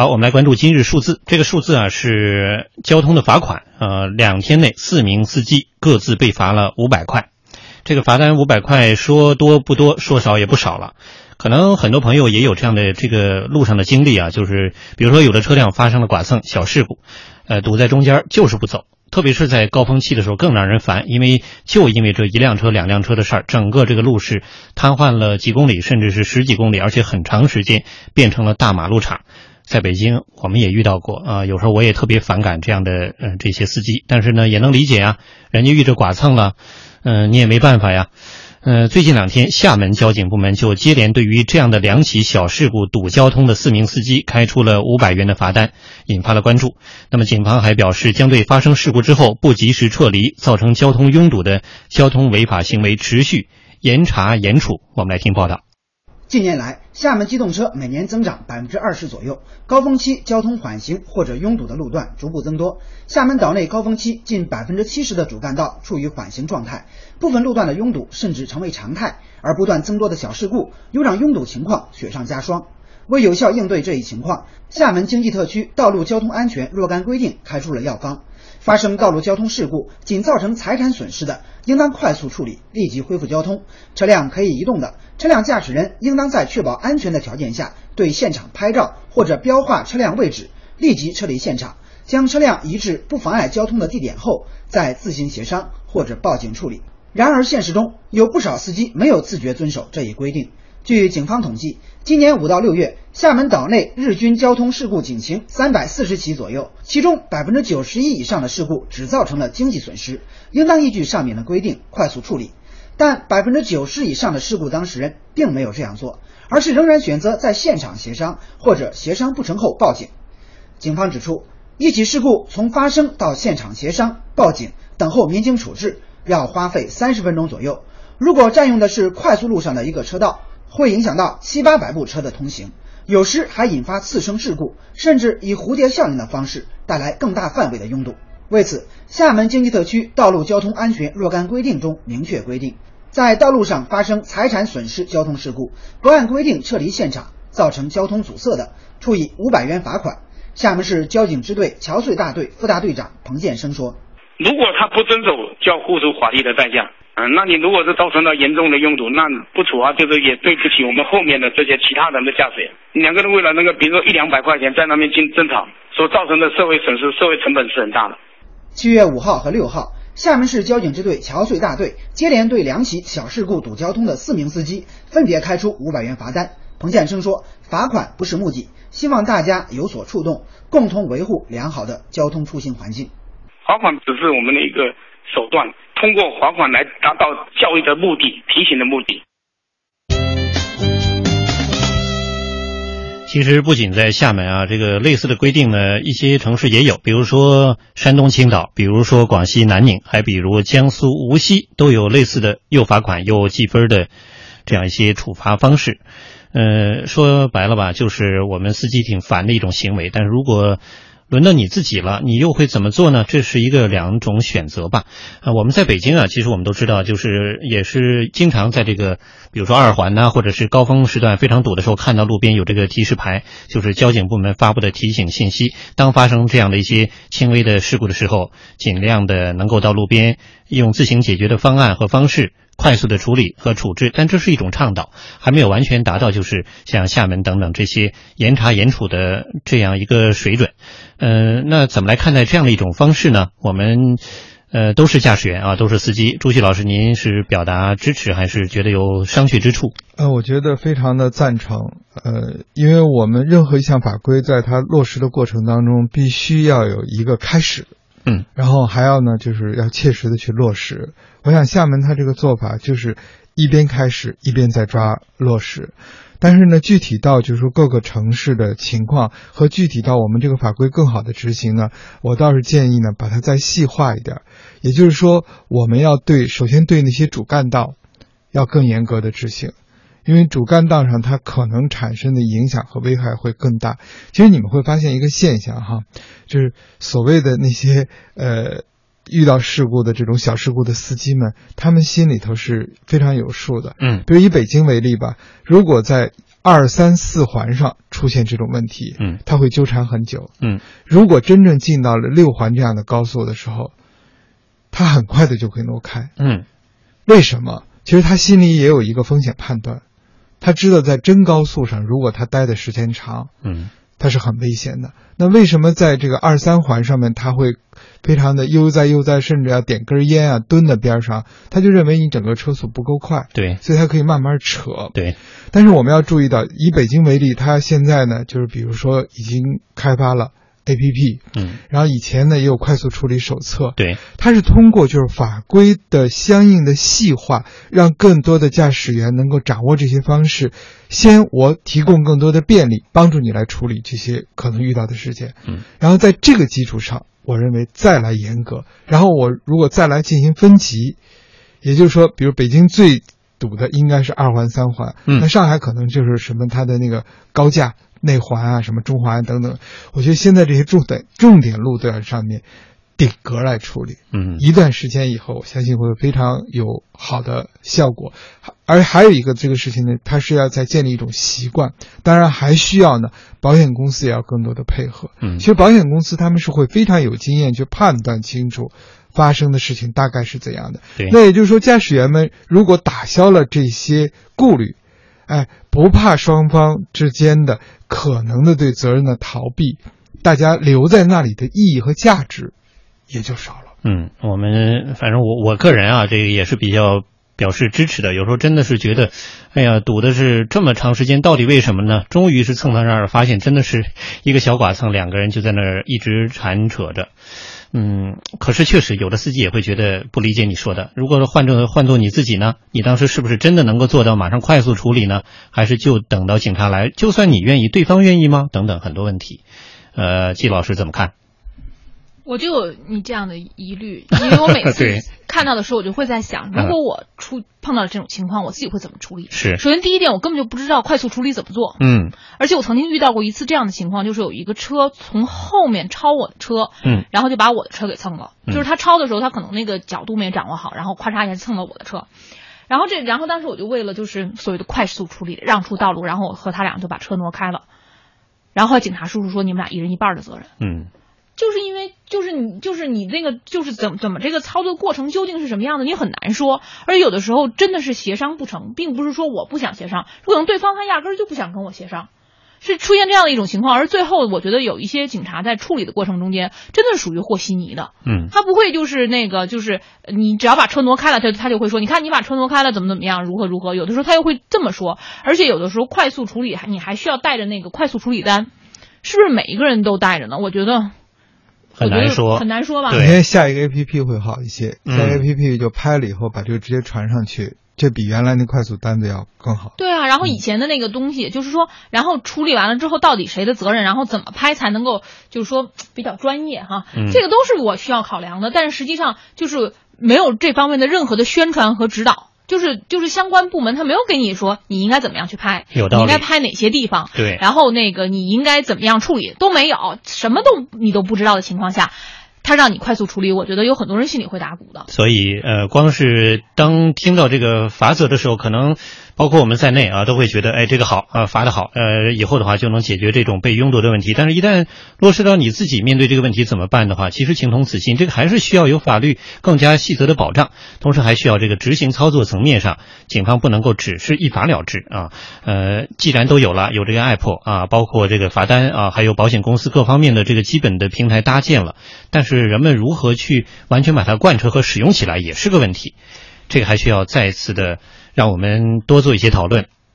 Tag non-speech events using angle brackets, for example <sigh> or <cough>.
好，我们来关注今日数字。这个数字啊是交通的罚款，呃，两天内四名司机各自被罚了五百块。这个罚单五百块，说多不多，说少也不少了。可能很多朋友也有这样的这个路上的经历啊，就是比如说有的车辆发生了剐蹭、小事故，呃，堵在中间就是不走。特别是在高峰期的时候更让人烦，因为就因为这一辆车、两辆车的事儿，整个这个路是瘫痪了几公里，甚至是十几公里，而且很长时间变成了大马路场。在北京，我们也遇到过啊，有时候我也特别反感这样的嗯这些司机，但是呢也能理解啊，人家遇着剐蹭了，嗯你也没办法呀。呃，最近两天，厦门交警部门就接连对于这样的两起小事故堵交通的四名司机开出了五百元的罚单，引发了关注。那么警方还表示，将对发生事故之后不及时撤离，造成交通拥堵的交通违法行为持续严查严处。我们来听报道。近年来，厦门机动车每年增长百分之二十左右，高峰期交通缓行或者拥堵的路段逐步增多。厦门岛内高峰期近百分之七十的主干道处于缓行状态，部分路段的拥堵甚至成为常态。而不断增多的小事故又让拥堵情况雪上加霜。为有效应对这一情况，厦门经济特区道路交通安全若干规定开出了药方。发生道路交通事故，仅造成财产损失的，应当快速处理，立即恢复交通；车辆可以移动的，车辆驾驶人应当在确保安全的条件下，对现场拍照或者标画车辆位置，立即撤离现场，将车辆移至不妨碍交通的地点后，再自行协商或者报警处理。然而，现实中有不少司机没有自觉遵守这一规定。据警方统计，今年五到六月，厦门岛内日均交通事故警情三百四十起左右，其中百分之九十一以上的事故只造成了经济损失，应当依据上面的规定快速处理。但百分之九十以上的事故当事人并没有这样做，而是仍然选择在现场协商，或者协商不成后报警。警方指出，一起事故从发生到现场协商、报警、等候民警处置，要花费三十分钟左右。如果占用的是快速路上的一个车道，会影响到七八百部车的通行，有时还引发次生事故，甚至以蝴蝶效应的方式带来更大范围的拥堵。为此，厦门经济特区道路交通安全若干规定中明确规定，在道路上发生财产损失交通事故，不按规定撤离现场，造成交通阻塞的，处以五百元罚款。厦门市交警支队桥隧大队副大队长彭建生说：“如果他不遵守，就要付出法律的代价。”嗯，那你如果是造成了严重的拥堵，那不处罚就是也对不起我们后面的这些其他人的驾驶员。两个人为了那个，比如说一两百块钱在那边争争吵，所造成的社会损失、社会成本是很大的。七月五号和六号，厦门市交警支队桥隧大队接连对两起小事故堵交通的四名司机分别开出五百元罚单。彭建生说：“罚款不是目的，希望大家有所触动，共同维护良好的交通出行环境。罚款只是我们的一个手段。”通过罚款来达到教育的目的、提醒的目的。其实不仅在厦门啊，这个类似的规定呢，一些城市也有，比如说山东青岛，比如说广西南宁，还比如江苏无锡，都有类似的又罚款又记分的这样一些处罚方式。呃，说白了吧，就是我们司机挺烦的一种行为。但是如果轮到你自己了，你又会怎么做呢？这是一个两种选择吧。啊，我们在北京啊，其实我们都知道，就是也是经常在这个，比如说二环呐，或者是高峰时段非常堵的时候，看到路边有这个提示牌，就是交警部门发布的提醒信息。当发生这样的一些轻微的事故的时候，尽量的能够到路边用自行解决的方案和方式。快速的处理和处置，但这是一种倡导，还没有完全达到就是像厦门等等这些严查严处的这样一个水准。呃，那怎么来看待这样的一种方式呢？我们呃都是驾驶员啊，都是司机。朱旭老师，您是表达支持还是觉得有商榷之处？呃，我觉得非常的赞成。呃，因为我们任何一项法规在它落实的过程当中，必须要有一个开始。嗯，然后还要呢，就是要切实的去落实。我想厦门他这个做法就是一边开始一边在抓落实，但是呢，具体到就是说各个城市的情况和具体到我们这个法规更好的执行呢，我倒是建议呢把它再细化一点。也就是说，我们要对首先对那些主干道要更严格的执行。因为主干道上它可能产生的影响和危害会更大。其实你们会发现一个现象哈，就是所谓的那些呃遇到事故的这种小事故的司机们，他们心里头是非常有数的。嗯比如以北京为例吧，如果在二三四环上出现这种问题，嗯他会纠缠很久。嗯如果真正进到了六环这样的高速的时候，他很快的就会挪开。嗯为什么？其实他心里也有一个风险判断，他知道在真高速上，如果他待的时间长，嗯他是很危险的。那为什么在这个二三环上面，他会非常的悠哉悠哉，甚至要点根烟啊，蹲在边上？他就认为你整个车速不够快，对所以他可以慢慢扯。对，但是我们要注意到，以北京为例，它现在呢，就是比如说已经开发了 APP，嗯。然后以前呢也有快速处理手册，对，它是通过就是法规的相应的细化，让更多的驾驶员能够掌握这些方式。先我提供更多的便利，帮助你来处理这些可能遇到的事件。嗯，然后在这个基础上，我认为再来严格，然后我如果再来进行分级，也就是说，比如北京最堵的应该是二环、三环，嗯那上海可能就是什么它的那个高架内环啊，什么中环等等。我觉得现在这些重点重点路段上面顶格来处理。嗯一段时间以后，我相信会非常有好的效果。而还有一个这个事情呢，它是要在建立一种习惯，当然还需要呢，保险公司也要更多的配合。嗯其实保险公司他们是会非常有经验去判断清楚发生的事情大概是怎样的。对那也就是说，驾驶员们如果打消了这些顾虑，哎，不怕双方之间的可能的对责任的逃避，大家留在那里的意义和价值也就少了。嗯，我们反正我我个人啊，这个也是比较表示支持的。有时候真的是觉得，哎呀，堵的是这么长时间，到底为什么呢？终于是蹭到那儿，发现真的是一个小剐蹭，两个人就在那儿一直缠扯着。嗯，可是确实有的司机也会觉得不理解你说的。如果说换做换做你自己呢，你当时是不是真的能够做到马上快速处理呢？还是就等到警察来？就算你愿意，对方愿意吗？等等很多问题。呃，季老师怎么看？我就有你这样的疑虑，因为我每次 <laughs> 看到的时候，我就会在想，嗯如果我出碰到了这种情况，我自己会怎么处理？是，首先第一点，我根本就不知道快速处理怎么做，嗯而且我曾经遇到过一次这样的情况，就是有一个车从后面超我的车，嗯然后就把我的车给蹭了。嗯就是他超的时候，他可能那个角度没掌握好，然后咔嚓一下蹭了我的车。然后这，然后当时我就为了就是所谓的快速处理，让出道路，然后我和他俩就把车挪开了。然后警察叔叔说你们俩一人一半的责任。嗯就是因为就是你就是你那个就是怎么怎么这个操作过程究竟是什么样的，你很难说。而有的时候真的是协商不成，并不是说我不想协商，可能对方他压根儿就不想跟我协商，是出现这样的一种情况。而最后我觉得有一些警察在处理的过程中间，真的是属于和稀泥的。嗯他不会就是那个，就是呃你只要把车挪开了，他他就会说，你看你把车挪开了，怎么怎么样，如何如何。有的时候他又会这么说，而且有的时候快速处理还你还需要带着那个快速处理单，是不是每一个人都带着呢？我觉得很难说很难说吧。对因为下一个 A P P 会好一些，嗯下一个 A P P 就拍了以后把这个直接传上去，这比原来那快速单子要更好。对啊，然后以前的那个东西，就是说，然后处理完了之后，到底谁的责任，然后怎么拍才能够，就是说比较专业哈，嗯这个都是我需要考量的。但是实际上就是没有这方面的任何的宣传和指导，就是就是相关部门他没有给你说你应该怎么样去拍，有道理你应该拍哪些地方，对然后那个你应该怎么样处理都没有，什么都你都不知道的情况下，他让你快速处理，我觉得有很多人心里会打鼓的。所以，呃，光是当听到这个法则的时候，可能包括我们在内啊，都会觉得，哎，这个好啊，罚的好，呃，以后的话就能解决这种被拥堵的问题。但是，一旦落实到你自己面对这个问题怎么办的话，其实情同此心，这个还是需要有法律更加细则的保障，同时还需要这个执行操作层面上，警方不能够只是一罚了之啊。呃，既然都有了，有这个 app 啊，包括这个罚单啊，还有保险公司各方面的这个基本的平台搭建了，但是人们如何去完全把它贯彻和使用起来，也是个问题。这个还需要再次的让我们多做一些讨论。